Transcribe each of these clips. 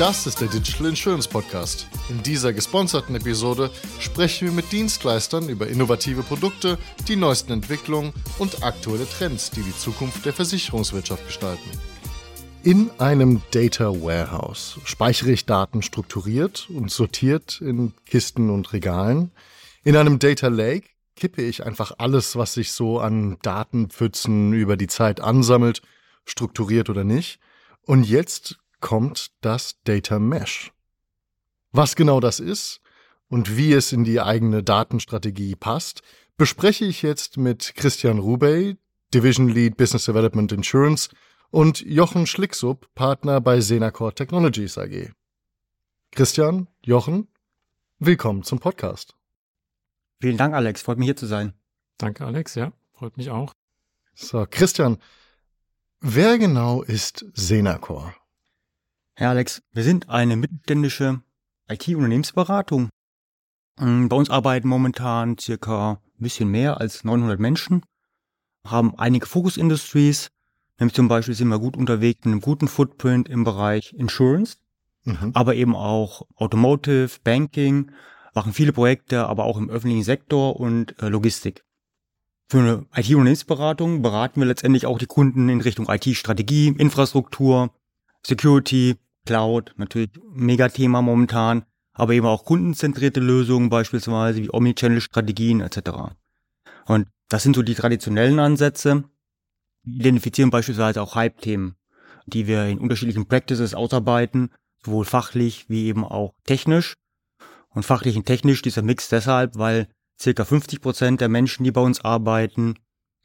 Das ist der Digital Insurance Podcast. In dieser gesponserten Episode sprechen wir mit Dienstleistern über innovative Produkte, die neuesten Entwicklungen und aktuelle Trends, die die Zukunft der Versicherungswirtschaft gestalten. In einem Data Warehouse speichere ich Daten strukturiert und sortiert in Kisten und Regalen. In einem Data Lake kippe ich einfach alles, was sich so an Datenpfützen über die Zeit ansammelt, strukturiert oder nicht. Und jetzt kommt das Data Mesh. Was genau das ist und wie es in die eigene Datenstrategie passt, bespreche ich jetzt mit Christian Rubey, Division Lead Business Development Insurance und Jochen Schlicksub, Partner bei Senacor Technologies AG. Christian, Jochen, willkommen zum Podcast. Vielen Dank, Alex. Freut mich hier zu sein. Danke, Alex. Ja, freut mich auch. So, Christian, wer genau ist Senacor? Herr Alex, wir sind eine mittelständische IT-Unternehmensberatung. Mm, bei uns arbeiten momentan circa ein bisschen mehr als 900 Menschen, haben einige Focus Industries, Nämlich zum Beispiel sind wir gut unterwegs mit einem guten Footprint im Bereich Insurance, mhm. aber eben auch Automotive, Banking, machen viele Projekte, aber auch im öffentlichen Sektor und äh, Logistik. Für eine IT-Unternehmensberatung beraten wir letztendlich auch die Kunden in Richtung IT-Strategie, Infrastruktur, Security, Cloud, natürlich Megathema momentan, aber eben auch kundenzentrierte Lösungen beispielsweise wie Omnichannel-Strategien etc. Und das sind so die traditionellen Ansätze identifizieren beispielsweise auch Hype-Themen, die wir in unterschiedlichen Practices ausarbeiten, sowohl fachlich wie eben auch technisch. Und fachlich und technisch dieser Mix deshalb, weil circa 50 Prozent der Menschen, die bei uns arbeiten,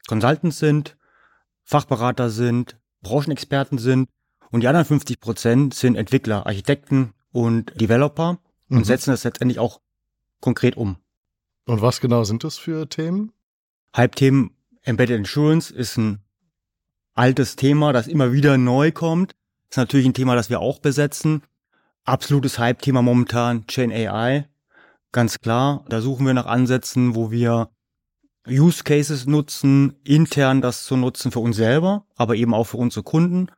Consultants sind, Fachberater sind, Branchenexperten sind und die anderen 50 Prozent sind Entwickler, Architekten und Developer und mhm. setzen das letztendlich auch konkret um. Und was genau sind das für Themen? Hype-Themen Embedded Insurance ist ein altes Thema, das immer wieder neu kommt. Ist natürlich ein Thema, das wir auch besetzen. Absolutes Hype-Thema momentan, Chain AI. Ganz klar, da suchen wir nach Ansätzen, wo wir Use Cases nutzen, intern das zu nutzen für uns selber, aber eben auch für unsere Kunden,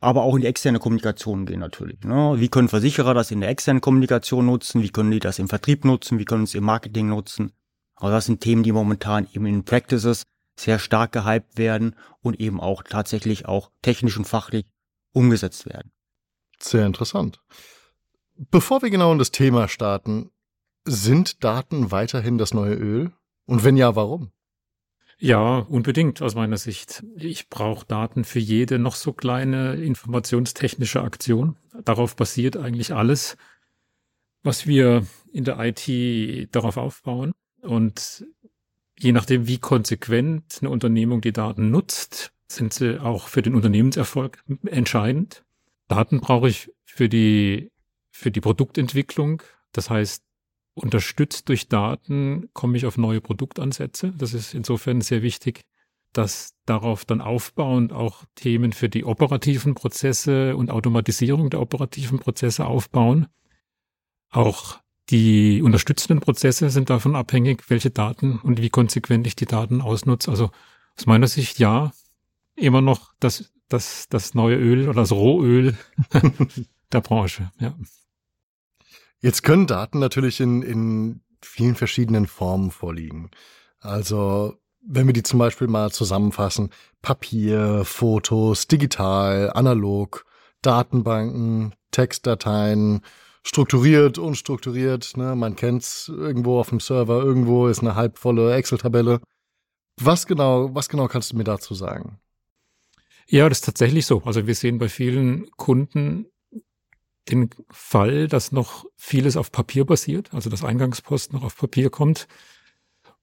aber auch in die externe Kommunikation gehen natürlich. Ne? Wie können Versicherer das in der externen Kommunikation nutzen? Wie können die das im Vertrieb nutzen? Wie können sie es im Marketing nutzen? Aber das sind Themen, die momentan eben in Practices sehr stark gehypt werden und eben auch tatsächlich auch technisch und fachlich umgesetzt werden. Sehr interessant. Bevor wir genau in das Thema starten, sind Daten weiterhin das neue Öl? Und wenn ja, warum? Ja, unbedingt aus meiner Sicht. Ich brauche Daten für jede noch so kleine informationstechnische Aktion. Darauf basiert eigentlich alles, was wir in der IT darauf aufbauen. Und je nachdem, wie konsequent eine Unternehmung die Daten nutzt, sind sie auch für den Unternehmenserfolg entscheidend. Daten brauche ich für die, für die Produktentwicklung. Das heißt, unterstützt durch Daten komme ich auf neue Produktansätze. Das ist insofern sehr wichtig, dass darauf dann aufbauend auch Themen für die operativen Prozesse und Automatisierung der operativen Prozesse aufbauen. Auch die unterstützenden Prozesse sind davon abhängig, welche Daten und wie konsequent ich die Daten ausnutze. Also aus meiner Sicht ja, immer noch das, das, das neue Öl oder das Rohöl der Branche, ja. Jetzt können Daten natürlich in, in vielen verschiedenen Formen vorliegen. Also wenn wir die zum Beispiel mal zusammenfassen, Papier, Fotos, digital, analog, Datenbanken, Textdateien, strukturiert, unstrukturiert. Ne? Man kennt's irgendwo auf dem Server, irgendwo ist eine halbvolle Excel-Tabelle. Was genau, was genau kannst du mir dazu sagen? Ja, das ist tatsächlich so. Also wir sehen bei vielen Kunden den Fall, dass noch vieles auf Papier basiert, also das Eingangspost noch auf Papier kommt.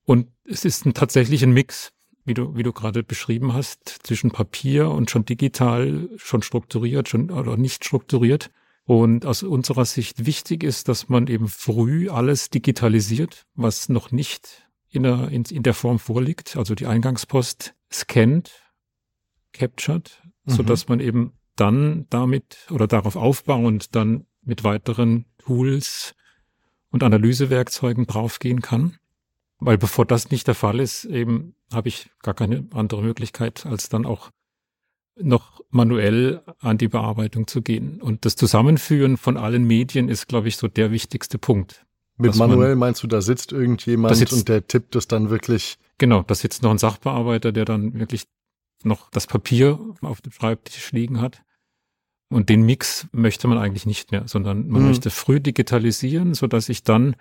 Und es ist ein, tatsächlich ein Mix, wie du, wie du gerade beschrieben hast, zwischen Papier und schon digital, schon strukturiert, schon oder nicht strukturiert. Und aus unserer Sicht wichtig ist, dass man eben früh alles digitalisiert, was noch nicht in der, in, in der Form vorliegt, also die Eingangspost scannt, captured, mhm. so dass man eben dann damit oder darauf aufbauend dann mit weiteren Tools und Analysewerkzeugen draufgehen kann. Weil bevor das nicht der Fall ist, eben habe ich gar keine andere Möglichkeit, als dann auch noch manuell an die Bearbeitung zu gehen. Und das Zusammenführen von allen Medien ist, glaube ich, so der wichtigste Punkt. Mit manuell man, meinst du, da sitzt irgendjemand sitzt, und der tippt es dann wirklich? Genau, da sitzt noch ein Sachbearbeiter, der dann wirklich noch das Papier auf dem Schreibtisch liegen hat. Und den Mix möchte man eigentlich nicht mehr, sondern man mhm. möchte früh digitalisieren, so dass ich dann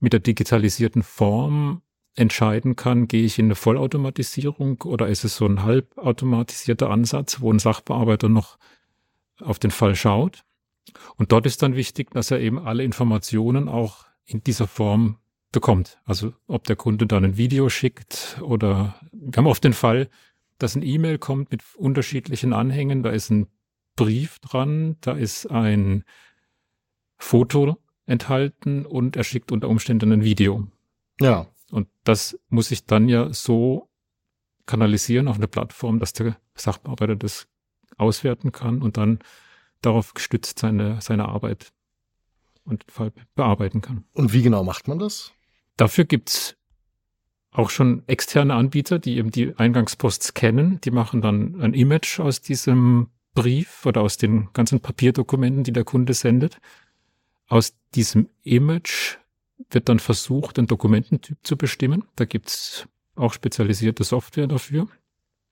mit der digitalisierten Form entscheiden kann, gehe ich in eine Vollautomatisierung oder ist es so ein halbautomatisierter Ansatz, wo ein Sachbearbeiter noch auf den Fall schaut. Und dort ist dann wichtig, dass er eben alle Informationen auch in dieser Form bekommt. Also ob der Kunde dann ein Video schickt oder wir haben oft den Fall, dass ein E-Mail kommt mit unterschiedlichen Anhängen, da ist ein Brief dran, da ist ein Foto enthalten und er schickt unter Umständen ein Video. Ja. Und das muss ich dann ja so kanalisieren auf eine Plattform, dass der Sachbearbeiter das auswerten kann und dann darauf gestützt seine, seine Arbeit und Fall bearbeiten kann. Und wie genau macht man das? Dafür gibt's auch schon externe Anbieter, die eben die Eingangsposts kennen. Die machen dann ein Image aus diesem Brief oder aus den ganzen Papierdokumenten, die der Kunde sendet. Aus diesem Image wird dann versucht, einen Dokumententyp zu bestimmen. Da gibt's auch spezialisierte Software dafür.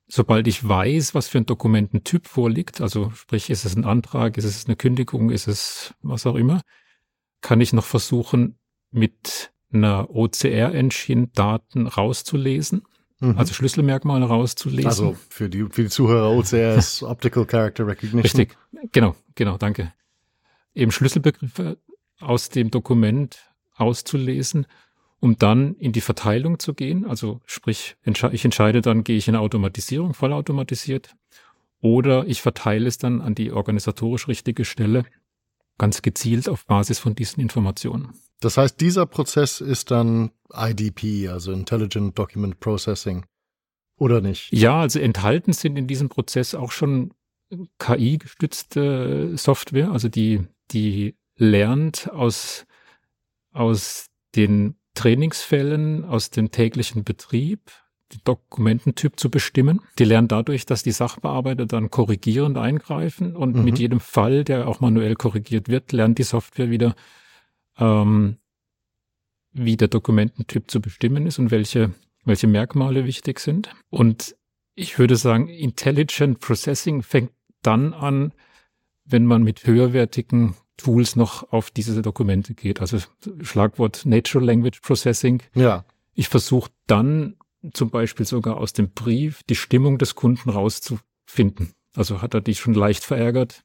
Sobald ich weiß, was für ein Dokumententyp vorliegt, also sprich, ist es ein Antrag, ist es eine Kündigung, ist es was auch immer, kann ich noch versuchen, mit einer OCR-Engine Daten rauszulesen, mhm. also Schlüsselmerkmale rauszulesen. Also für die, für die Zuhörer, OCR ist Optical Character Recognition. Richtig, genau, genau, danke. Eben Schlüsselbegriffe aus dem Dokument auszulesen, um dann in die Verteilung zu gehen. Also sprich, ich entscheide dann, gehe ich in Automatisierung, vollautomatisiert, oder ich verteile es dann an die organisatorisch richtige Stelle, ganz gezielt auf Basis von diesen Informationen. Das heißt, dieser Prozess ist dann IDP, also Intelligent Document Processing, oder nicht? Ja, also enthalten sind in diesem Prozess auch schon KI-gestützte Software, also die, die lernt aus aus den Trainingsfällen, aus dem täglichen Betrieb, Dokumententyp zu bestimmen. Die lernen dadurch, dass die Sachbearbeiter dann korrigierend eingreifen und mhm. mit jedem Fall, der auch manuell korrigiert wird, lernt die Software wieder, ähm, wie der Dokumententyp zu bestimmen ist und welche, welche Merkmale wichtig sind. Und ich würde sagen, Intelligent Processing fängt dann an, wenn man mit höherwertigen Tools noch auf diese Dokumente geht. Also Schlagwort Natural Language Processing. Ja. Ich versuche dann zum Beispiel sogar aus dem Brief die Stimmung des Kunden rauszufinden. Also hat er dich schon leicht verärgert,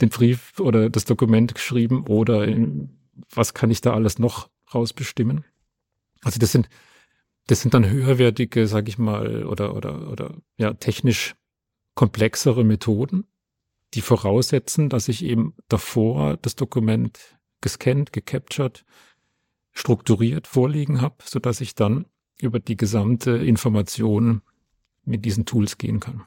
den Brief oder das Dokument geschrieben oder was kann ich da alles noch rausbestimmen? Also das sind das sind dann höherwertige, sag ich mal, oder oder oder ja technisch komplexere Methoden die voraussetzen, dass ich eben davor das Dokument gescannt, gecaptured, strukturiert vorliegen habe, so dass ich dann über die gesamte Information mit diesen Tools gehen kann.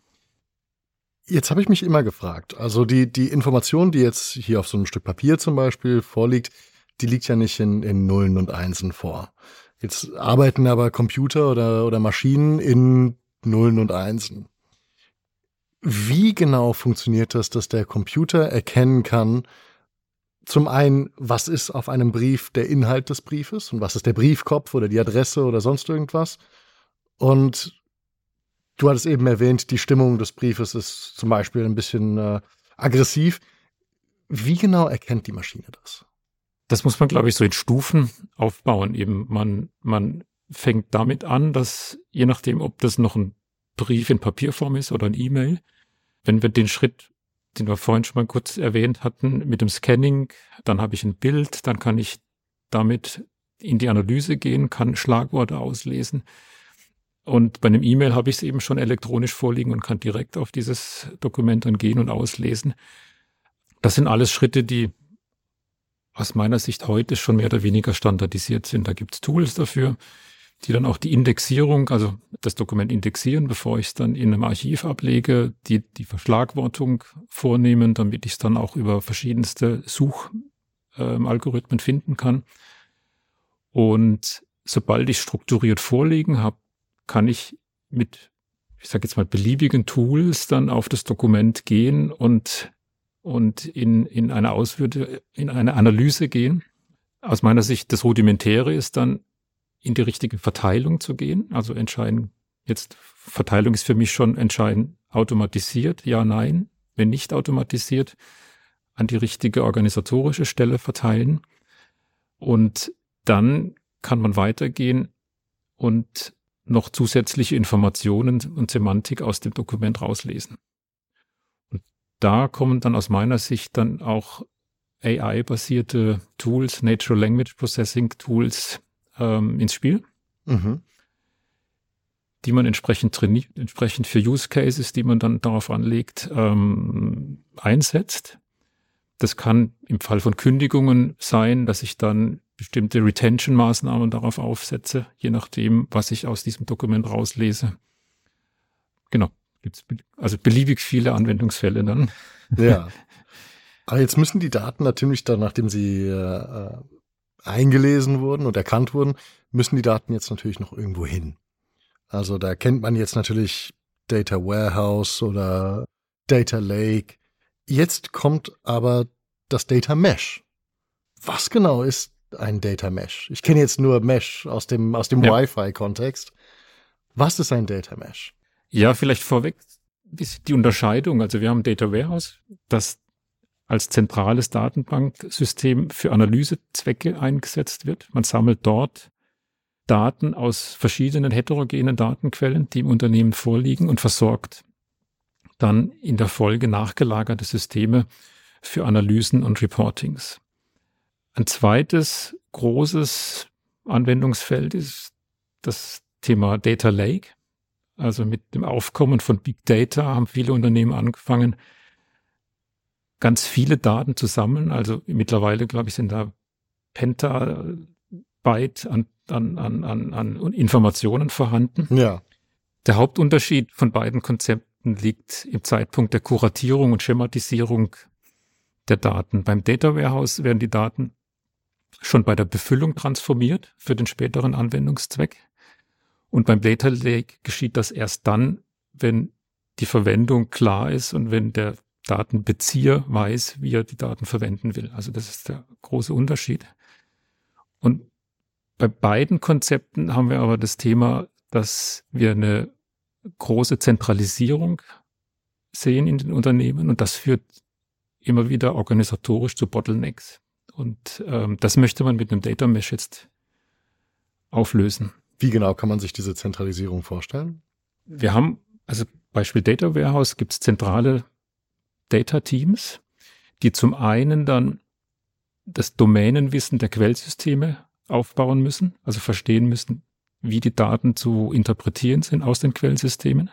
Jetzt habe ich mich immer gefragt, also die, die Information, die jetzt hier auf so einem Stück Papier zum Beispiel vorliegt, die liegt ja nicht in, in Nullen und Einsen vor. Jetzt arbeiten aber Computer oder, oder Maschinen in Nullen und Einsen. Wie genau funktioniert das, dass der Computer erkennen kann, zum einen, was ist auf einem Brief der Inhalt des Briefes und was ist der Briefkopf oder die Adresse oder sonst irgendwas? Und du hattest eben erwähnt, die Stimmung des Briefes ist zum Beispiel ein bisschen äh, aggressiv. Wie genau erkennt die Maschine das? Das muss man, glaube ich, so in Stufen aufbauen. Eben man, man fängt damit an, dass je nachdem, ob das noch ein Brief in Papierform ist oder ein E-Mail, wenn wir den Schritt, den wir vorhin schon mal kurz erwähnt hatten, mit dem Scanning, dann habe ich ein Bild, dann kann ich damit in die Analyse gehen, kann Schlagworte auslesen. Und bei einem E-Mail habe ich es eben schon elektronisch vorliegen und kann direkt auf dieses Dokument dann gehen und auslesen. Das sind alles Schritte, die aus meiner Sicht heute schon mehr oder weniger standardisiert sind. Da gibt es Tools dafür die dann auch die Indexierung, also das Dokument indexieren, bevor ich es dann in einem Archiv ablege, die die Verschlagwortung vornehmen, damit ich es dann auch über verschiedenste Suchalgorithmen äh, finden kann. Und sobald ich strukturiert vorliegen habe, kann ich mit ich sage jetzt mal, beliebigen Tools dann auf das Dokument gehen und, und in, in eine Auswürde, in eine Analyse gehen. Aus meiner Sicht, das Rudimentäre ist dann, in die richtige Verteilung zu gehen. Also entscheiden, jetzt Verteilung ist für mich schon entscheidend automatisiert, ja, nein. Wenn nicht automatisiert, an die richtige organisatorische Stelle verteilen. Und dann kann man weitergehen und noch zusätzliche Informationen und Semantik aus dem Dokument rauslesen. Und da kommen dann aus meiner Sicht dann auch AI-basierte Tools, Natural Language Processing Tools ähm, ins Spiel, mhm. die man entsprechend trainiert, entsprechend für Use Cases, die man dann darauf anlegt, ähm, einsetzt. Das kann im Fall von Kündigungen sein, dass ich dann bestimmte Retention-Maßnahmen darauf aufsetze, je nachdem, was ich aus diesem Dokument rauslese. Genau, gibt's also beliebig viele Anwendungsfälle dann. Ja. Aber jetzt müssen die Daten natürlich dann, nachdem sie äh, eingelesen wurden und erkannt wurden, müssen die Daten jetzt natürlich noch irgendwo hin. Also da kennt man jetzt natürlich Data Warehouse oder Data Lake. Jetzt kommt aber das Data Mesh. Was genau ist ein Data Mesh? Ich kenne jetzt nur Mesh aus dem, aus dem ja. Wi-Fi-Kontext. Was ist ein Data Mesh? Ja, vielleicht vorweg die Unterscheidung. Also wir haben Data Warehouse, das als zentrales Datenbanksystem für Analysezwecke eingesetzt wird. Man sammelt dort Daten aus verschiedenen heterogenen Datenquellen, die im Unternehmen vorliegen und versorgt dann in der Folge nachgelagerte Systeme für Analysen und Reportings. Ein zweites großes Anwendungsfeld ist das Thema Data Lake. Also mit dem Aufkommen von Big Data haben viele Unternehmen angefangen, ganz viele Daten zu sammeln. Also mittlerweile, glaube ich, sind da Pentabyte an, an, an, an, an Informationen vorhanden. Ja. Der Hauptunterschied von beiden Konzepten liegt im Zeitpunkt der Kuratierung und Schematisierung der Daten. Beim Data Warehouse werden die Daten schon bei der Befüllung transformiert für den späteren Anwendungszweck. Und beim Data Lake geschieht das erst dann, wenn die Verwendung klar ist und wenn der Datenbezieher weiß, wie er die Daten verwenden will. Also das ist der große Unterschied. Und bei beiden Konzepten haben wir aber das Thema, dass wir eine große Zentralisierung sehen in den Unternehmen und das führt immer wieder organisatorisch zu Bottlenecks. Und ähm, das möchte man mit einem Data Mesh jetzt auflösen. Wie genau kann man sich diese Zentralisierung vorstellen? Wir haben, also Beispiel Data Warehouse, gibt es zentrale Data Teams, die zum einen dann das Domänenwissen der Quellsysteme aufbauen müssen, also verstehen müssen, wie die Daten zu interpretieren sind aus den Quellsystemen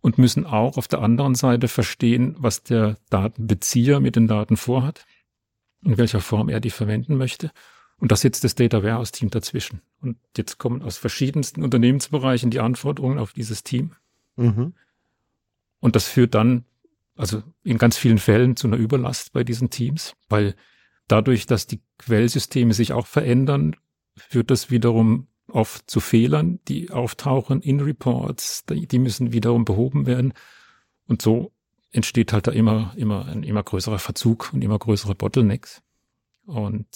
und müssen auch auf der anderen Seite verstehen, was der Datenbezieher mit den Daten vorhat, in welcher Form er die verwenden möchte. Und da sitzt das Data Warehouse Team dazwischen. Und jetzt kommen aus verschiedensten Unternehmensbereichen die Anforderungen auf dieses Team. Mhm. Und das führt dann, also in ganz vielen Fällen zu einer Überlast bei diesen Teams, weil dadurch, dass die Quellsysteme sich auch verändern, führt das wiederum oft zu Fehlern, die auftauchen in Reports, die müssen wiederum behoben werden. Und so entsteht halt da immer, immer ein immer größerer Verzug und immer größere Bottlenecks. Und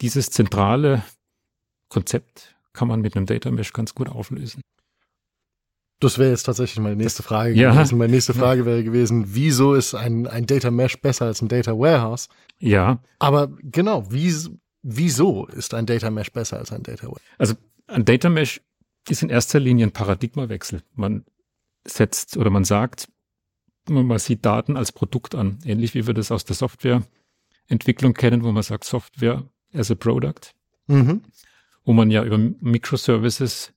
dieses zentrale Konzept kann man mit einem Data Mesh ganz gut auflösen. Das wäre jetzt tatsächlich meine nächste Frage ja. gewesen. Meine nächste Frage wäre gewesen, wieso ist ein, ein Data Mesh besser als ein Data Warehouse? Ja. Aber genau, wie, Wieso ist ein Data Mesh besser als ein Data Warehouse? Also ein Data Mesh ist in erster Linie ein Paradigmawechsel. Man setzt oder man sagt, man sieht Daten als Produkt an, ähnlich wie wir das aus der Softwareentwicklung kennen, wo man sagt Software as a Product, mhm. wo man ja über Microservices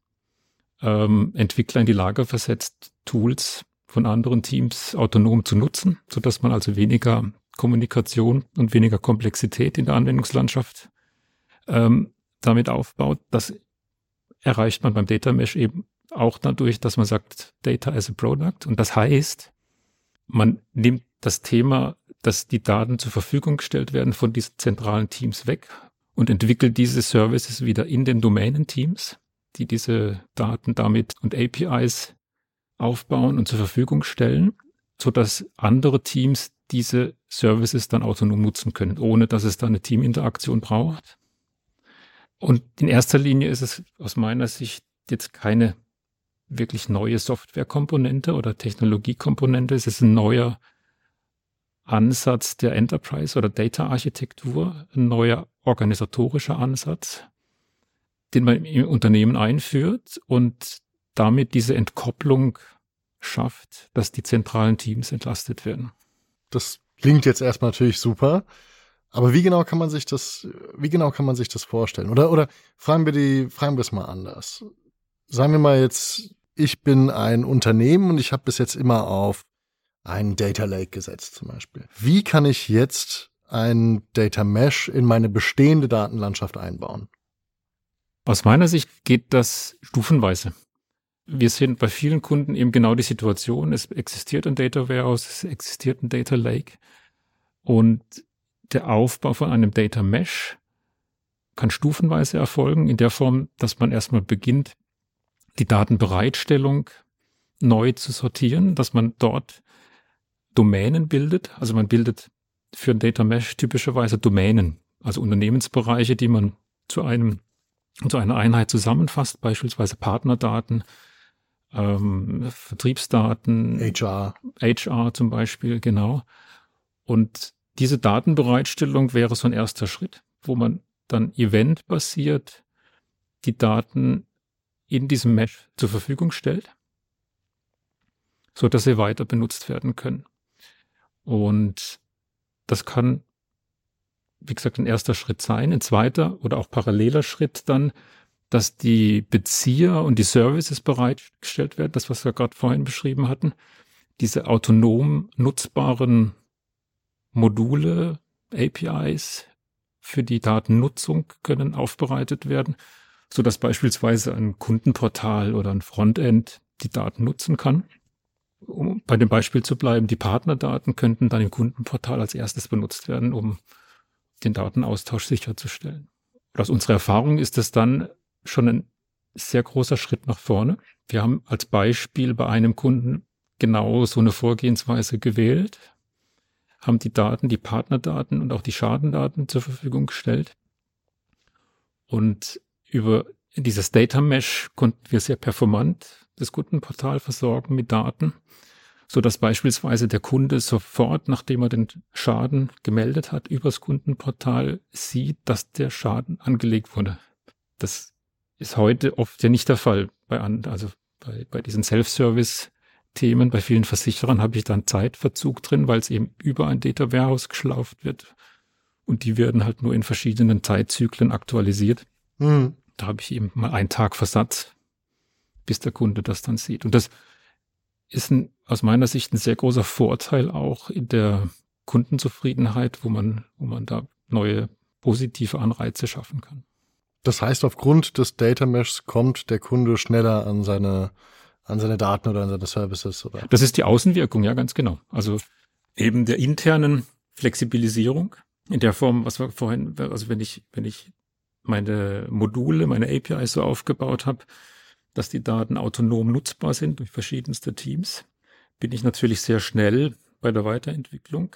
ähm, Entwickler in die Lage versetzt, Tools von anderen Teams autonom zu nutzen, so dass man also weniger Kommunikation und weniger Komplexität in der Anwendungslandschaft ähm, damit aufbaut. Das erreicht man beim Data Mesh eben auch dadurch, dass man sagt Data as a Product. Und das heißt, man nimmt das Thema, dass die Daten zur Verfügung gestellt werden von diesen zentralen Teams weg und entwickelt diese Services wieder in den Domänenteams. Die diese Daten damit und APIs aufbauen und zur Verfügung stellen, so dass andere Teams diese Services dann autonom nutzen können, ohne dass es da eine Teaminteraktion braucht. Und in erster Linie ist es aus meiner Sicht jetzt keine wirklich neue Softwarekomponente oder Technologiekomponente. Es ist ein neuer Ansatz der Enterprise oder Data Architektur, ein neuer organisatorischer Ansatz, den man im Unternehmen einführt und damit diese Entkopplung schafft, dass die zentralen Teams entlastet werden. Das klingt jetzt erstmal natürlich super. Aber wie genau kann man sich das, wie genau kann man sich das vorstellen? Oder, oder fragen wir die, fragen wir es mal anders. Sagen wir mal jetzt, ich bin ein Unternehmen und ich habe bis jetzt immer auf einen Data Lake gesetzt zum Beispiel. Wie kann ich jetzt ein Data Mesh in meine bestehende Datenlandschaft einbauen? Aus meiner Sicht geht das stufenweise. Wir sehen bei vielen Kunden eben genau die Situation, es existiert ein Data Warehouse, es existiert ein Data Lake und der Aufbau von einem Data Mesh kann stufenweise erfolgen, in der Form, dass man erstmal beginnt, die Datenbereitstellung neu zu sortieren, dass man dort Domänen bildet. Also man bildet für ein Data Mesh typischerweise Domänen, also Unternehmensbereiche, die man zu einem zu einer Einheit zusammenfasst, beispielsweise Partnerdaten, ähm, Vertriebsdaten, HR, HR zum Beispiel, genau. Und diese Datenbereitstellung wäre so ein erster Schritt, wo man dann eventbasiert die Daten in diesem Mesh zur Verfügung stellt, so dass sie weiter benutzt werden können. Und das kann, wie gesagt, ein erster Schritt sein. Ein zweiter oder auch paralleler Schritt dann, dass die Bezieher und die Services bereitgestellt werden, das, was wir gerade vorhin beschrieben hatten, diese autonom nutzbaren Module, APIs für die Datennutzung können aufbereitet werden, so dass beispielsweise ein Kundenportal oder ein Frontend die Daten nutzen kann um bei dem Beispiel zu bleiben, die Partnerdaten könnten dann im Kundenportal als erstes benutzt werden, um den Datenaustausch sicherzustellen. aus unserer Erfahrung ist es dann schon ein sehr großer Schritt nach vorne. Wir haben als Beispiel bei einem Kunden genau so eine Vorgehensweise gewählt, haben die Daten, die Partnerdaten und auch die Schadendaten zur Verfügung gestellt. Und über dieses Data Mesh konnten wir sehr performant das Kundenportal versorgen mit Daten, so dass beispielsweise der Kunde sofort, nachdem er den Schaden gemeldet hat, übers Kundenportal sieht, dass der Schaden angelegt wurde. Das ist heute oft ja nicht der Fall bei, also bei, bei diesen Self-Service Themen. Bei vielen Versicherern habe ich dann Zeitverzug drin, weil es eben über ein Data Warehouse geschlauft wird. Und die werden halt nur in verschiedenen Zeitzyklen aktualisiert. Mhm. Da habe ich eben mal einen Tag Versatz bis der Kunde das dann sieht. Und das ist ein, aus meiner Sicht ein sehr großer Vorteil auch in der Kundenzufriedenheit, wo man, wo man da neue positive Anreize schaffen kann. Das heißt, aufgrund des Data Meshs kommt der Kunde schneller an seine, an seine Daten oder an seine Services, oder? Das ist die Außenwirkung, ja, ganz genau. Also eben der internen Flexibilisierung in der Form, was wir vorhin, also wenn ich, wenn ich meine Module, meine APIs so aufgebaut habe, dass die Daten autonom nutzbar sind durch verschiedenste Teams, bin ich natürlich sehr schnell bei der Weiterentwicklung.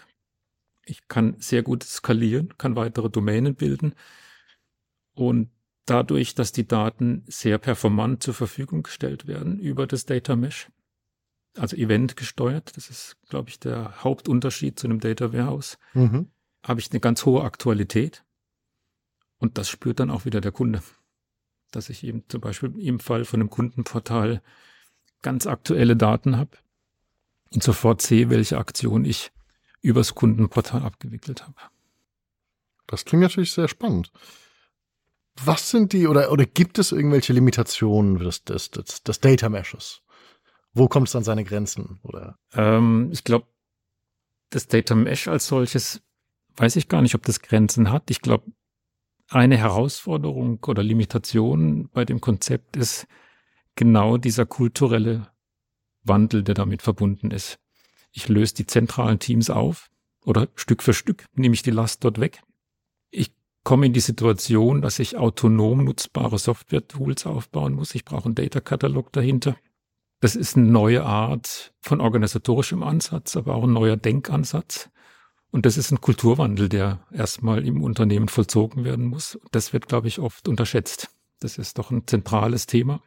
Ich kann sehr gut skalieren, kann weitere Domänen bilden und dadurch, dass die Daten sehr performant zur Verfügung gestellt werden über das Data Mesh, also Event gesteuert, das ist, glaube ich, der Hauptunterschied zu einem Data Warehouse, mhm. habe ich eine ganz hohe Aktualität und das spürt dann auch wieder der Kunde dass ich eben zum Beispiel im Fall von einem Kundenportal ganz aktuelle Daten habe und sofort sehe, welche Aktion ich übers Kundenportal abgewickelt habe. Das klingt natürlich sehr spannend. Was sind die oder, oder gibt es irgendwelche Limitationen des, des, des, des Data Meshes? Wo kommt es an seine Grenzen? Oder? Ähm, ich glaube, das Data Mesh als solches weiß ich gar nicht, ob das Grenzen hat. Ich glaube, eine Herausforderung oder Limitation bei dem Konzept ist genau dieser kulturelle Wandel, der damit verbunden ist. Ich löse die zentralen Teams auf oder Stück für Stück nehme ich die Last dort weg. Ich komme in die Situation, dass ich autonom nutzbare Software-Tools aufbauen muss. Ich brauche einen Data-Katalog dahinter. Das ist eine neue Art von organisatorischem Ansatz, aber auch ein neuer Denkansatz. Und das ist ein Kulturwandel, der erstmal im Unternehmen vollzogen werden muss. Das wird, glaube ich, oft unterschätzt. Das ist doch ein zentrales Thema,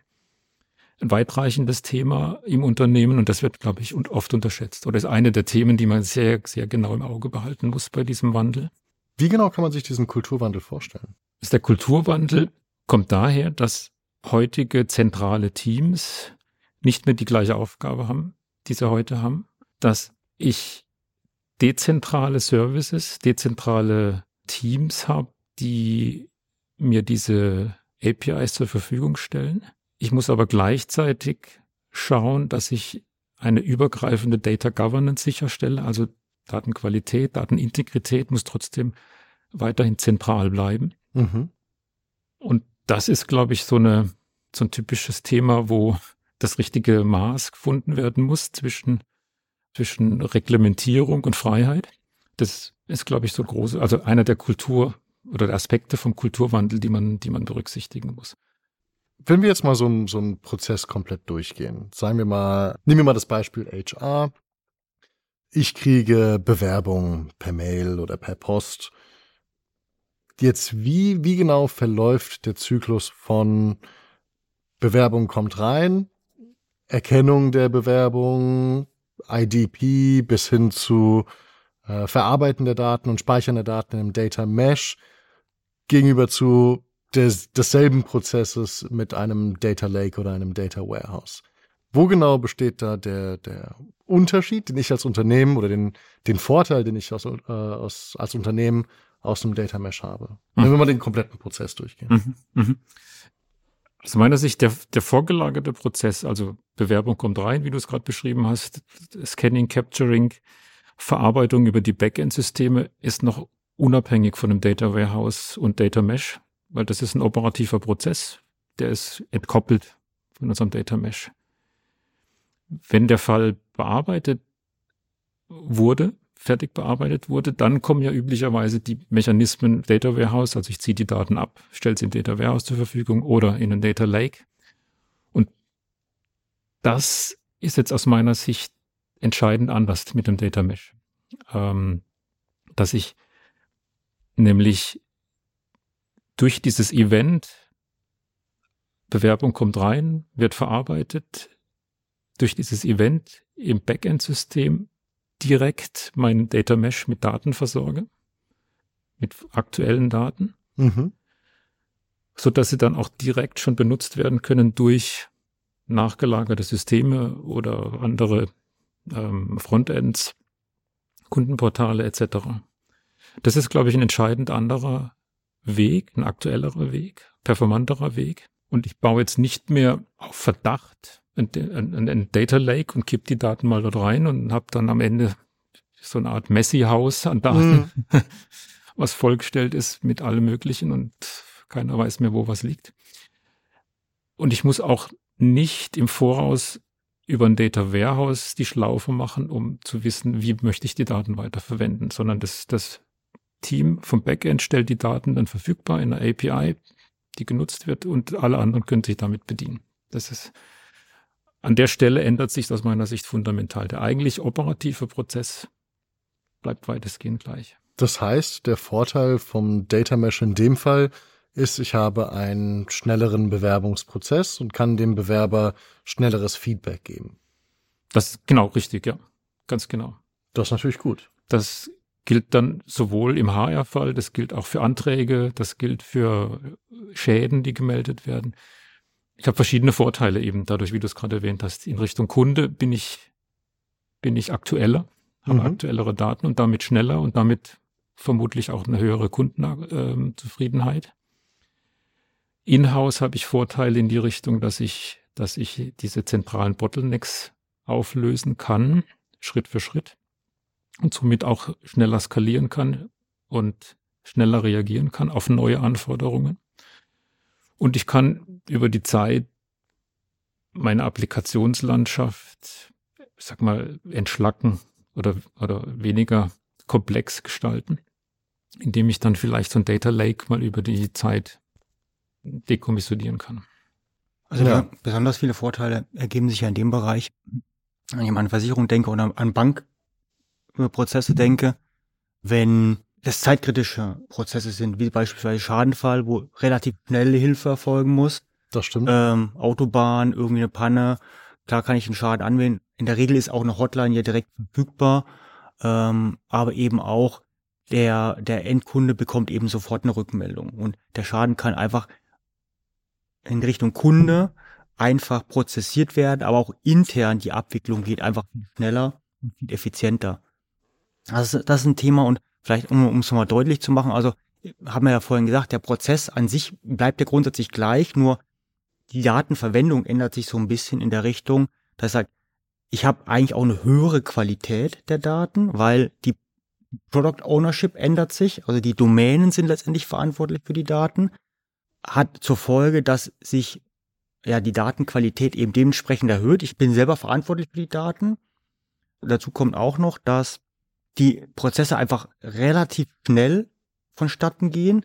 ein weitreichendes Thema im Unternehmen und das wird, glaube ich, oft unterschätzt. Oder ist eine der Themen, die man sehr, sehr genau im Auge behalten muss bei diesem Wandel. Wie genau kann man sich diesen Kulturwandel vorstellen? Der Kulturwandel kommt daher, dass heutige zentrale Teams nicht mehr die gleiche Aufgabe haben, die sie heute haben, dass ich dezentrale Services, dezentrale Teams habe, die mir diese APIs zur Verfügung stellen. Ich muss aber gleichzeitig schauen, dass ich eine übergreifende Data Governance sicherstelle, also Datenqualität, Datenintegrität muss trotzdem weiterhin zentral bleiben. Mhm. Und das ist, glaube ich, so eine so ein typisches Thema, wo das richtige Maß gefunden werden muss zwischen zwischen Reglementierung und Freiheit. Das ist, glaube ich, so groß, also einer der Kultur- oder der Aspekte vom Kulturwandel, die man, die man berücksichtigen muss. Wenn wir jetzt mal so, einen, so einen Prozess komplett durchgehen, sagen wir mal, nehmen wir mal das Beispiel HR. Ich kriege Bewerbungen per Mail oder per Post. Jetzt, wie, wie genau verläuft der Zyklus von Bewerbung kommt rein, Erkennung der Bewerbung, IDP bis hin zu äh, Verarbeiten der Daten und Speichern der Daten im Data Mesh gegenüber zu des, desselben Prozesses mit einem Data Lake oder einem Data Warehouse. Wo genau besteht da der, der Unterschied, den ich als Unternehmen oder den, den Vorteil, den ich aus, äh, aus, als Unternehmen aus dem Data Mesh habe? Mhm. Wenn wir mal den kompletten Prozess durchgehen. Mhm. Mhm. Aus meiner Sicht der, der vorgelagerte Prozess, also Bewerbung kommt rein, wie du es gerade beschrieben hast, Scanning, Capturing, Verarbeitung über die Backend-Systeme ist noch unabhängig von dem Data Warehouse und Data Mesh, weil das ist ein operativer Prozess, der ist entkoppelt von unserem Data Mesh. Wenn der Fall bearbeitet wurde, fertig bearbeitet wurde, dann kommen ja üblicherweise die Mechanismen Data Warehouse, also ich ziehe die Daten ab, stelle sie in Data Warehouse zur Verfügung oder in ein Data Lake. Und das ist jetzt aus meiner Sicht entscheidend anders mit dem Data Mesh. Ähm, dass ich nämlich durch dieses Event Bewerbung kommt rein, wird verarbeitet, durch dieses Event im Backend-System direkt mein Data Mesh mit Daten versorge, mit aktuellen Daten, mhm. so dass sie dann auch direkt schon benutzt werden können durch nachgelagerte Systeme oder andere ähm, Frontends, Kundenportale etc. Das ist, glaube ich, ein entscheidend anderer Weg, ein aktuellerer Weg, performanterer Weg. Und ich baue jetzt nicht mehr auf Verdacht ein, ein, ein Data Lake und kipp die Daten mal dort rein und habe dann am Ende so eine Art Messi-Haus an Daten, mm. was vollgestellt ist mit allem Möglichen und keiner weiß mehr, wo was liegt. Und ich muss auch nicht im Voraus über ein Data Warehouse die Schlaufe machen, um zu wissen, wie möchte ich die Daten weiterverwenden, sondern das, das Team vom Backend stellt die Daten dann verfügbar in einer API, die genutzt wird und alle anderen können sich damit bedienen. Das ist an der Stelle ändert sich aus meiner Sicht fundamental. Der eigentlich operative Prozess bleibt weitestgehend gleich. Das heißt, der Vorteil vom Data Mesh in dem Fall ist, ich habe einen schnelleren Bewerbungsprozess und kann dem Bewerber schnelleres Feedback geben. Das ist genau richtig, ja. Ganz genau. Das ist natürlich gut. Das gilt dann sowohl im HR-Fall, das gilt auch für Anträge, das gilt für Schäden, die gemeldet werden ich habe verschiedene Vorteile eben dadurch, wie du es gerade erwähnt hast. In Richtung Kunde bin ich, bin ich aktueller, habe mhm. aktuellere Daten und damit schneller und damit vermutlich auch eine höhere Kundenzufriedenheit. Ähm, In-house habe ich Vorteile in die Richtung, dass ich, dass ich diese zentralen Bottlenecks auflösen kann, Schritt für Schritt und somit auch schneller skalieren kann und schneller reagieren kann auf neue Anforderungen. Und ich kann über die Zeit meine Applikationslandschaft, ich sag mal, entschlacken oder, oder weniger komplex gestalten. indem ich dann vielleicht so ein Data Lake mal über die Zeit dekommissionieren kann. Also ja. besonders viele Vorteile ergeben sich ja in dem Bereich, wenn ich an Versicherung denke oder an Bankprozesse denke, wenn das zeitkritische Prozesse sind, wie beispielsweise Schadenfall, wo relativ schnelle Hilfe erfolgen muss. Das stimmt. Ähm, Autobahn, irgendwie eine Panne, klar kann ich den Schaden anwenden. In der Regel ist auch eine Hotline ja direkt verfügbar, ähm, aber eben auch der, der Endkunde bekommt eben sofort eine Rückmeldung und der Schaden kann einfach in Richtung Kunde einfach prozessiert werden, aber auch intern die Abwicklung geht einfach viel schneller und viel effizienter. Also das ist ein Thema und vielleicht um, um es mal deutlich zu machen, also haben wir ja vorhin gesagt, der Prozess an sich bleibt ja grundsätzlich gleich, nur die Datenverwendung ändert sich so ein bisschen in der Richtung, dass halt, ich habe eigentlich auch eine höhere Qualität der Daten, weil die Product Ownership ändert sich, also die Domänen sind letztendlich verantwortlich für die Daten, hat zur Folge, dass sich ja die Datenqualität eben dementsprechend erhöht. Ich bin selber verantwortlich für die Daten. Dazu kommt auch noch, dass die Prozesse einfach relativ schnell vonstatten gehen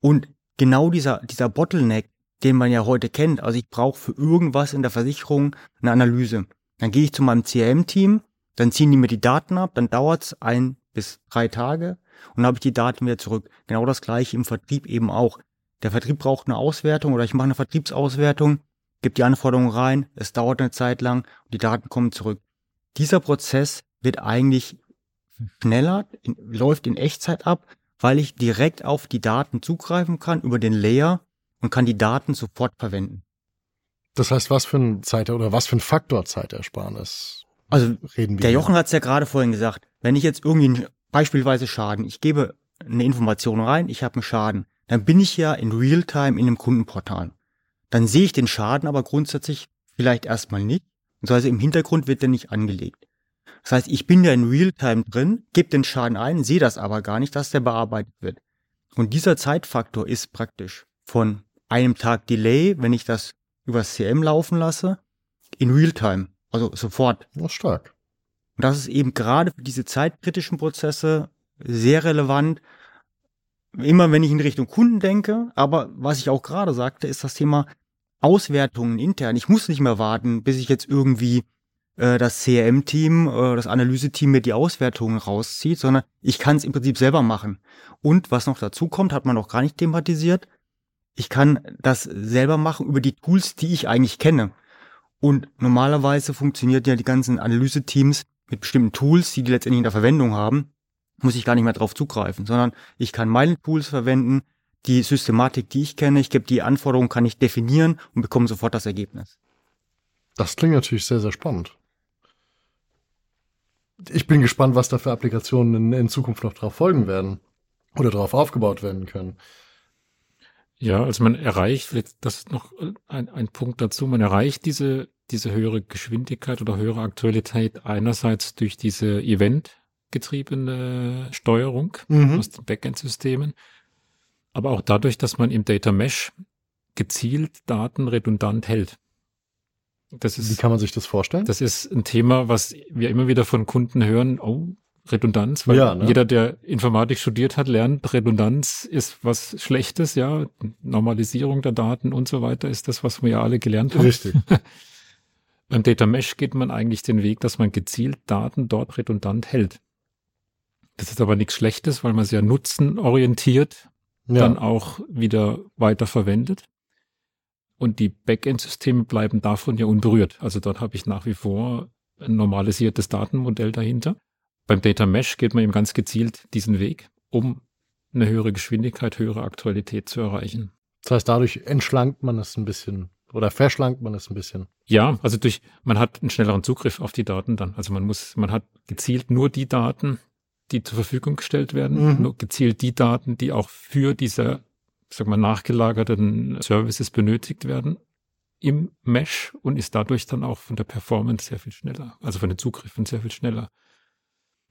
und genau dieser dieser Bottleneck, den man ja heute kennt, also ich brauche für irgendwas in der Versicherung eine Analyse. Dann gehe ich zu meinem CRM-Team, dann ziehen die mir die Daten ab, dann dauert's ein bis drei Tage und dann habe ich die Daten wieder zurück. Genau das gleiche im Vertrieb eben auch. Der Vertrieb braucht eine Auswertung oder ich mache eine Vertriebsauswertung, gebe die Anforderungen rein, es dauert eine Zeit lang und die Daten kommen zurück. Dieser Prozess wird eigentlich schneller, in, läuft in Echtzeit ab, weil ich direkt auf die Daten zugreifen kann über den Layer und kann die Daten sofort verwenden. Das heißt, was für ein Zeit oder was für ein Faktor Zeitersparnis also reden wir? Der Jochen hat es ja gerade vorhin gesagt. Wenn ich jetzt irgendwie beispielsweise Schaden, ich gebe eine Information rein, ich habe einen Schaden, dann bin ich ja in Realtime in einem Kundenportal. Dann sehe ich den Schaden aber grundsätzlich vielleicht erstmal nicht. Das heißt, im Hintergrund wird der nicht angelegt. Das heißt, ich bin ja in Realtime drin, gebe den Schaden ein, sehe das aber gar nicht, dass der bearbeitet wird. Und dieser Zeitfaktor ist praktisch von einem Tag Delay, wenn ich das übers CM laufen lasse, in Realtime. Also sofort. Ja, stark. Und das ist eben gerade für diese zeitkritischen Prozesse sehr relevant. Immer wenn ich in Richtung Kunden denke, aber was ich auch gerade sagte, ist das Thema Auswertungen intern. Ich muss nicht mehr warten, bis ich jetzt irgendwie das CRM-Team, äh, das Analyse-Team mir die Auswertungen rauszieht, sondern ich kann es im Prinzip selber machen. Und was noch dazu kommt, hat man noch gar nicht thematisiert. Ich kann das selber machen über die Tools, die ich eigentlich kenne. Und normalerweise funktioniert ja die ganzen Analyse-Teams mit bestimmten Tools, die die letztendlich in der Verwendung haben, muss ich gar nicht mehr drauf zugreifen, sondern ich kann meine Tools verwenden, die Systematik, die ich kenne, ich gebe die Anforderungen, kann ich definieren und bekomme sofort das Ergebnis. Das klingt natürlich sehr, sehr spannend. Ich bin gespannt, was da für Applikationen in, in Zukunft noch drauf folgen werden oder darauf aufgebaut werden können. Ja, also man erreicht, das ist noch ein, ein Punkt dazu, man erreicht diese, diese höhere Geschwindigkeit oder höhere Aktualität einerseits durch diese eventgetriebene Steuerung mhm. aus den Backend-Systemen, aber auch dadurch, dass man im Data Mesh gezielt Daten redundant hält. Das ist, Wie kann man sich das vorstellen? Das ist ein Thema, was wir immer wieder von Kunden hören. Oh, Redundanz, weil ja, ne? jeder, der Informatik studiert hat, lernt, Redundanz ist was Schlechtes, ja. Normalisierung der Daten und so weiter ist das, was wir ja alle gelernt haben. Richtig. Beim Data Mesh geht man eigentlich den Weg, dass man gezielt Daten dort redundant hält. Das ist aber nichts Schlechtes, weil man sie ja nutzenorientiert ja. dann auch wieder weiter verwendet. Und die Backend-Systeme bleiben davon ja unberührt. Also dort habe ich nach wie vor ein normalisiertes Datenmodell dahinter. Beim Data Mesh geht man eben ganz gezielt diesen Weg, um eine höhere Geschwindigkeit, höhere Aktualität zu erreichen. Das heißt, dadurch entschlankt man es ein bisschen oder verschlankt man es ein bisschen. Ja, also durch, man hat einen schnelleren Zugriff auf die Daten dann. Also man muss, man hat gezielt nur die Daten, die zur Verfügung gestellt werden, mhm. nur gezielt die Daten, die auch für diese, sag mal, nachgelagerten Services benötigt werden im Mesh und ist dadurch dann auch von der Performance sehr viel schneller, also von den Zugriffen sehr viel schneller.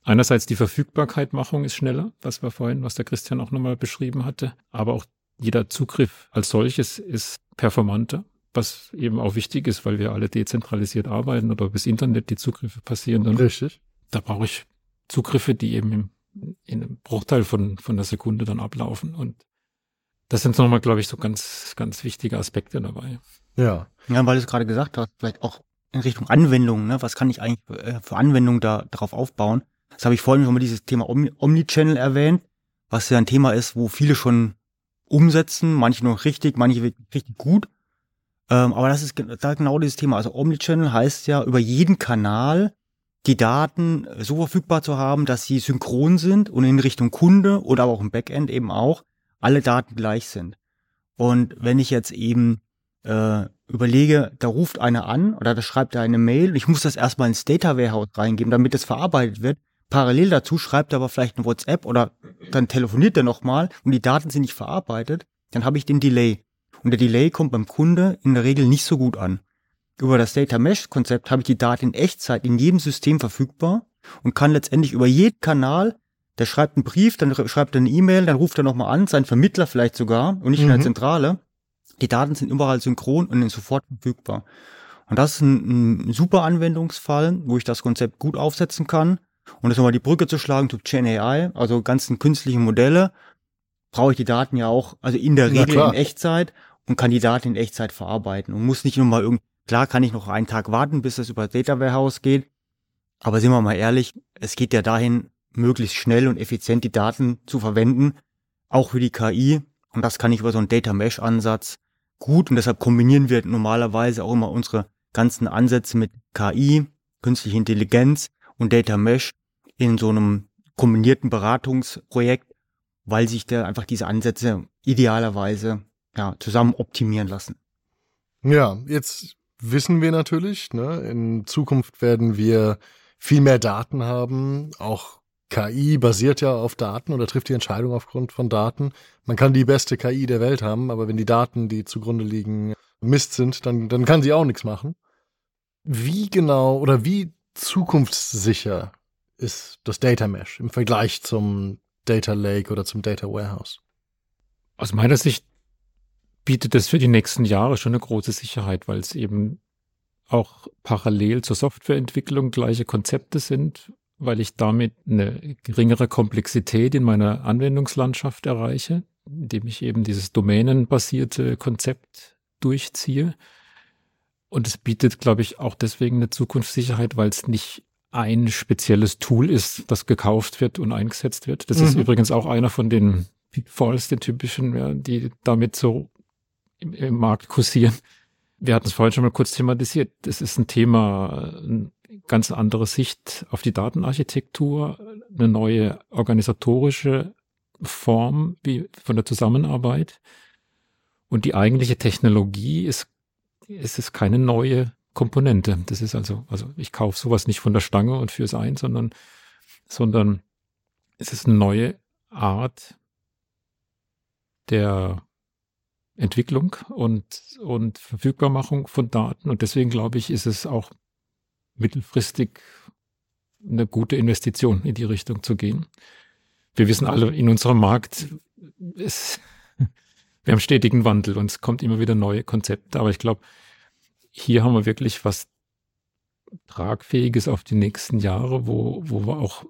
Einerseits die Verfügbarkeitmachung ist schneller, was wir vorhin, was der Christian auch nochmal beschrieben hatte, aber auch jeder Zugriff als solches ist performanter, was eben auch wichtig ist, weil wir alle dezentralisiert arbeiten oder bis Internet die Zugriffe passieren. Dann Richtig. Da brauche ich Zugriffe, die eben im in einem Bruchteil von, von der Sekunde dann ablaufen. Und das sind nochmal, glaube ich, so ganz, ganz wichtige Aspekte dabei. Ja. Ja, weil du es gerade gesagt hast, vielleicht auch in Richtung Anwendungen, ne? Was kann ich eigentlich äh, für Anwendungen da darauf aufbauen? Das habe ich vorhin schon mal dieses Thema Omni Omnichannel erwähnt, was ja ein Thema ist, wo viele schon umsetzen, manche noch richtig, manche richtig gut. Ähm, aber das ist da genau dieses Thema. Also Omnichannel heißt ja, über jeden Kanal die Daten so verfügbar zu haben, dass sie synchron sind und in Richtung Kunde oder aber auch im Backend eben auch alle Daten gleich sind. Und wenn ich jetzt eben äh, überlege, da ruft einer an oder da schreibt er eine Mail, ich muss das erstmal ins Data Warehouse reingeben, damit es verarbeitet wird. Parallel dazu schreibt er aber vielleicht ein WhatsApp oder dann telefoniert er nochmal und die Daten sind nicht verarbeitet, dann habe ich den Delay. Und der Delay kommt beim Kunde in der Regel nicht so gut an. Über das Data Mesh Konzept habe ich die Daten in Echtzeit in jedem System verfügbar und kann letztendlich über jeden Kanal, der schreibt einen Brief, dann schreibt er eine E-Mail, dann ruft er nochmal an, sein Vermittler vielleicht sogar und nicht mhm. in der mhm. Zentrale. Die Daten sind überall synchron und sofort verfügbar. Und das ist ein, ein super Anwendungsfall, wo ich das Konzept gut aufsetzen kann. Und jetzt nochmal die Brücke zu schlagen zu Gen AI, also ganzen künstlichen Modelle, brauche ich die Daten ja auch, also in der Regel in Echtzeit und kann die Daten in Echtzeit verarbeiten und muss nicht nur mal irgendwie, klar kann ich noch einen Tag warten, bis das über das Data Warehouse geht, aber sind wir mal ehrlich, es geht ja dahin, möglichst schnell und effizient die Daten zu verwenden, auch für die KI und das kann ich über so einen Data Mesh Ansatz gut und deshalb kombinieren wir normalerweise auch immer unsere ganzen Ansätze mit KI, künstliche Intelligenz und Data Mesh in so einem kombinierten Beratungsprojekt, weil sich da einfach diese Ansätze idealerweise ja, zusammen optimieren lassen. Ja, jetzt wissen wir natürlich, ne, in Zukunft werden wir viel mehr Daten haben. Auch KI basiert ja auf Daten oder trifft die Entscheidung aufgrund von Daten. Man kann die beste KI der Welt haben, aber wenn die Daten, die zugrunde liegen, Mist sind, dann, dann kann sie auch nichts machen. Wie genau oder wie zukunftssicher ist das Data Mesh im Vergleich zum Data Lake oder zum Data Warehouse? Aus meiner Sicht bietet es für die nächsten Jahre schon eine große Sicherheit, weil es eben auch parallel zur Softwareentwicklung gleiche Konzepte sind, weil ich damit eine geringere Komplexität in meiner Anwendungslandschaft erreiche, indem ich eben dieses domänenbasierte Konzept durchziehe. Und es bietet, glaube ich, auch deswegen eine Zukunftssicherheit, weil es nicht ein spezielles Tool ist, das gekauft wird und eingesetzt wird. Das mhm. ist übrigens auch einer von den Pitfalls, den typischen, ja, die damit so im, im Markt kursieren. Wir hatten es vorhin schon mal kurz thematisiert. Das ist ein Thema, ganz andere Sicht auf die Datenarchitektur, eine neue organisatorische Form wie von der Zusammenarbeit. Und die eigentliche Technologie ist, es ist keine neue Komponente. Das ist also, also ich kaufe sowas nicht von der Stange und führe es ein, sondern, sondern es ist eine neue Art der Entwicklung und, und Verfügbarmachung von Daten. Und deswegen glaube ich, ist es auch mittelfristig eine gute Investition in die Richtung zu gehen. Wir wissen alle, in unserem Markt ist, wir haben stetigen Wandel und es kommt immer wieder neue Konzepte. Aber ich glaube, hier haben wir wirklich was Tragfähiges auf die nächsten Jahre, wo, wo wir auch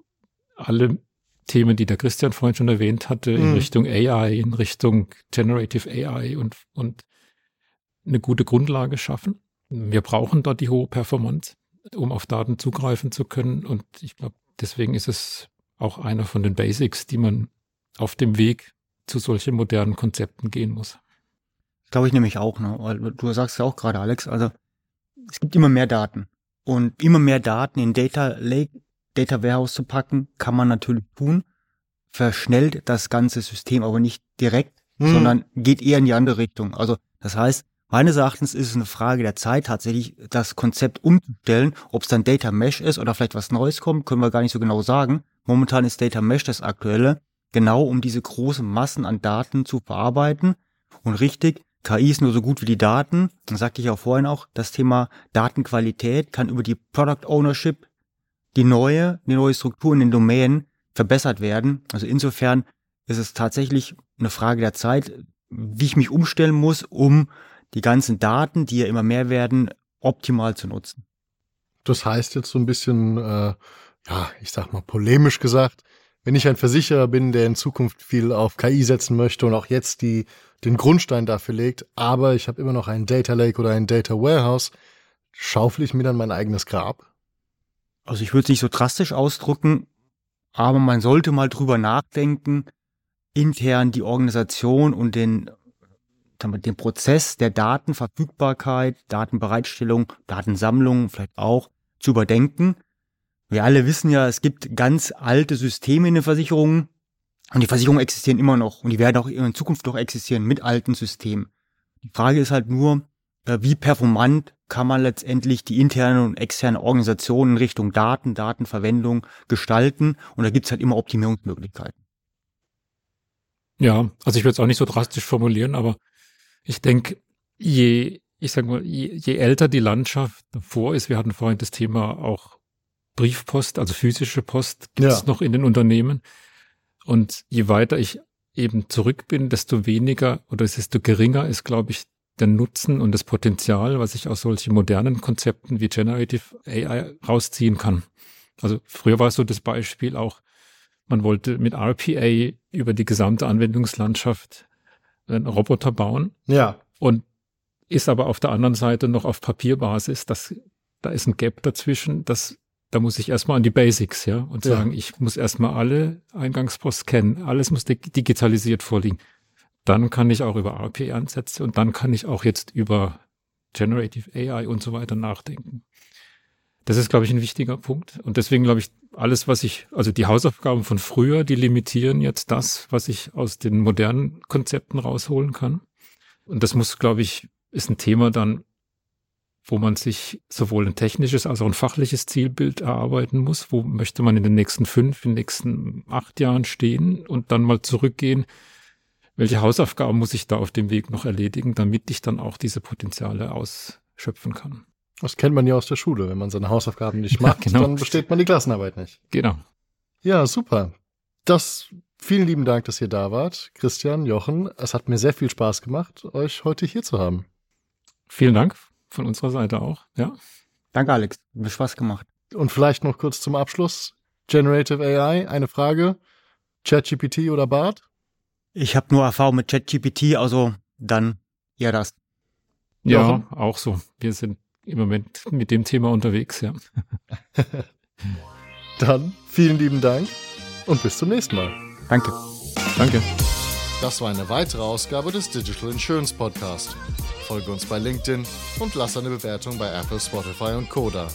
alle Themen, die der Christian vorhin schon erwähnt hatte, in mhm. Richtung AI, in Richtung Generative AI und, und eine gute Grundlage schaffen. Wir brauchen dort die hohe Performance, um auf Daten zugreifen zu können. Und ich glaube, deswegen ist es auch einer von den Basics, die man auf dem Weg zu solchen modernen Konzepten gehen muss. Glaube ich nämlich auch, ne? Weil du sagst ja auch gerade, Alex, also es gibt immer mehr Daten. Und immer mehr Daten in Data Lake Data Warehouse zu packen, kann man natürlich tun, verschnellt das ganze System aber nicht direkt, hm. sondern geht eher in die andere Richtung. Also das heißt, meines Erachtens ist es eine Frage der Zeit, tatsächlich das Konzept umzustellen. Ob es dann Data Mesh ist oder vielleicht was Neues kommt, können wir gar nicht so genau sagen. Momentan ist Data Mesh das aktuelle, genau um diese großen Massen an Daten zu verarbeiten. Und richtig, KI ist nur so gut wie die Daten. Dann sagte ich auch vorhin auch, das Thema Datenqualität kann über die Product Ownership die neue, die neue Struktur in den Domänen verbessert werden. Also insofern ist es tatsächlich eine Frage der Zeit, wie ich mich umstellen muss, um die ganzen Daten, die ja immer mehr werden, optimal zu nutzen. Das heißt jetzt so ein bisschen, äh, ja, ich sag mal polemisch gesagt, wenn ich ein Versicherer bin, der in Zukunft viel auf KI setzen möchte und auch jetzt die, den Grundstein dafür legt, aber ich habe immer noch einen Data Lake oder ein Data Warehouse, schaufel ich mir dann mein eigenes Grab? Also ich würde es nicht so drastisch ausdrücken, aber man sollte mal drüber nachdenken, intern die Organisation und den, den Prozess der Datenverfügbarkeit, Datenbereitstellung, Datensammlung vielleicht auch zu überdenken. Wir alle wissen ja, es gibt ganz alte Systeme in den Versicherungen und die Versicherungen existieren immer noch und die werden auch in Zukunft noch existieren mit alten Systemen. Die Frage ist halt nur, äh, wie performant kann man letztendlich die interne und externe Organisation in Richtung Daten, Datenverwendung gestalten und da gibt's halt immer Optimierungsmöglichkeiten. Ja, also ich würde es auch nicht so drastisch formulieren, aber ich denke, je, ich sag mal, je, je älter die Landschaft davor ist, wir hatten vorhin das Thema auch Briefpost, also physische Post gibt es ja. noch in den Unternehmen. Und je weiter ich eben zurück bin, desto weniger oder desto geringer ist, glaube ich, der Nutzen und das Potenzial, was ich aus solchen modernen Konzepten wie Generative AI rausziehen kann. Also früher war es so das Beispiel auch, man wollte mit RPA über die gesamte Anwendungslandschaft einen Roboter bauen. Ja. Und ist aber auf der anderen Seite noch auf Papierbasis. Das, da ist ein Gap dazwischen. Das, da muss ich erstmal an die Basics, ja, und ja. sagen, ich muss erstmal alle Eingangspost kennen. Alles muss digitalisiert vorliegen. Dann kann ich auch über RPA-Ansätze und dann kann ich auch jetzt über Generative AI und so weiter nachdenken. Das ist, glaube ich, ein wichtiger Punkt. Und deswegen glaube ich, alles, was ich, also die Hausaufgaben von früher, die limitieren jetzt das, was ich aus den modernen Konzepten rausholen kann. Und das muss, glaube ich, ist ein Thema dann, wo man sich sowohl ein technisches als auch ein fachliches Zielbild erarbeiten muss. Wo möchte man in den nächsten fünf, in den nächsten acht Jahren stehen und dann mal zurückgehen. Welche Hausaufgaben muss ich da auf dem Weg noch erledigen, damit ich dann auch diese Potenziale ausschöpfen kann? Das kennt man ja aus der Schule. Wenn man seine Hausaufgaben nicht macht, ja, genau. dann besteht man die Klassenarbeit nicht. Genau. Ja, super. Das, vielen lieben Dank, dass ihr da wart. Christian, Jochen, es hat mir sehr viel Spaß gemacht, euch heute hier zu haben. Vielen Dank von unserer Seite auch, ja. Danke, Alex. Hat mir Spaß gemacht. Und vielleicht noch kurz zum Abschluss. Generative AI, eine Frage. ChatGPT oder BART? Ich habe nur Erfahrung mit ChatGPT, also dann eher das. Ja, Jochen? auch so. Wir sind im Moment mit dem Thema unterwegs, ja. Dann vielen lieben Dank und bis zum nächsten Mal. Danke. Danke. Das war eine weitere Ausgabe des Digital Insurance Podcast. Folge uns bei LinkedIn und lass eine Bewertung bei Apple, Spotify und Koda.